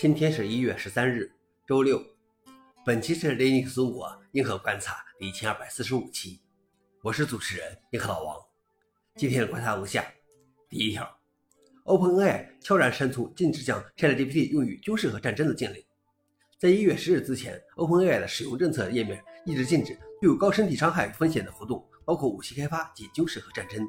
今天是一月十三日，周六。本期是 Linux 中国硬核观察第一千二百四十五期，我是主持人硬核老王。今天的观察如下：第一条，OpenAI 悄然删除禁止将 ChatGPT 用于军事和战争的禁令。在一月十日之前，OpenAI 的使用政策页面一直禁止具有高身体伤害风险的活动，包括武器开发及军事和战争。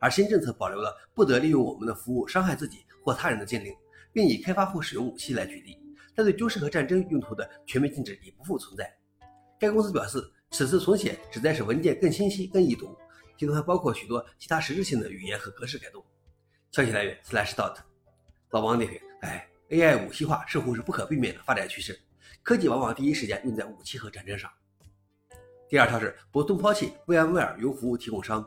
而新政策保留了不得利用我们的服务伤害自己或他人的禁令。并以开发或使用武器来举例，但对军事和战争用途的全面禁止已不复存在。该公司表示，此次重写旨在使文件更清晰、更易读，其中还包括许多其他实质性的语言和格式改动。消息来源：Slashdot。老王点评：哎，AI 武器化似乎是不可避免的发展趋势，科技往往第一时间用在武器和战争上。第二条是博通抛弃 VMware 云服务提供商，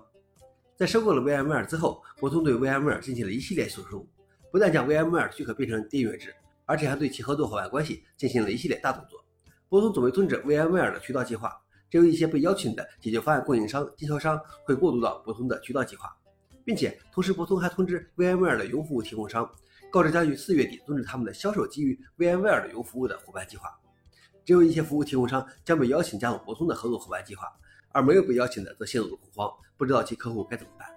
在收购了 VMware 之后，博通对 VMware 进行了一系列手术。不但将 VMware 许可变成订阅制，而且还对其合作伙伴关系进行了一系列大动作。博通准备终止 VMware 的渠道计划，只有一些被邀请的解决方案供应商、经销商会过渡到博通的渠道计划，并且同时博通还通知 VMware 的云服务提供商，告知将于四月底终止他们的销售基于 VMware 的云服务的伙伴计划。只有一些服务提供商将被邀请加入博通的合作伙伴计划，而没有被邀请的则陷入了恐慌，不知道其客户该怎么办。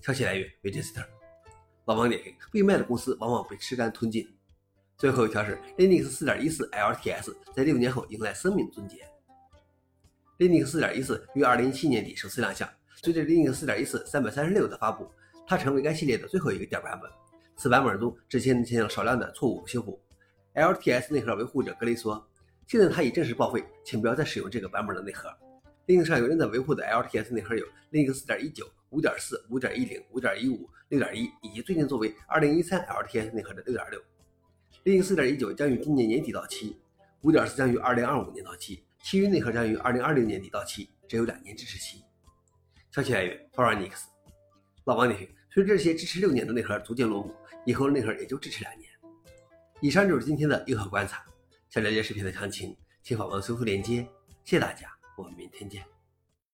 消息来源：Register。老王点评：被卖的公司往往被吃干吞尽。最后一条是 Linux 4.14 LTS 在六年后迎来生命终结。Linux 4.14于2017年底首次亮相，随着 Linux 4.14 336的发布，它成为该系列的最后一个点版本。此版本中之前进行了少量的错误修复。LTS 内核维护者格雷说：“现在它已正式报废，请不要再使用这个版本的内核。” Linux 上有人在维护的 LTS 内核有 Linux 4.19、5.4、5.10、5.15、6.1，以及最近作为2013 LTS 内核的6.6。Linux 4.19将于今年年底到期，5.4将于2025年到期，其余内核将于2020年底到期，只有两年支持期。消息来源 f o r u n i x 老王点评：随着这些支持六年的内核逐渐落幕，以后的内核也就支持两年。以上就是今天的硬核观察。想了解视频的详情，请访问搜狐链接。谢谢大家。我们明天见。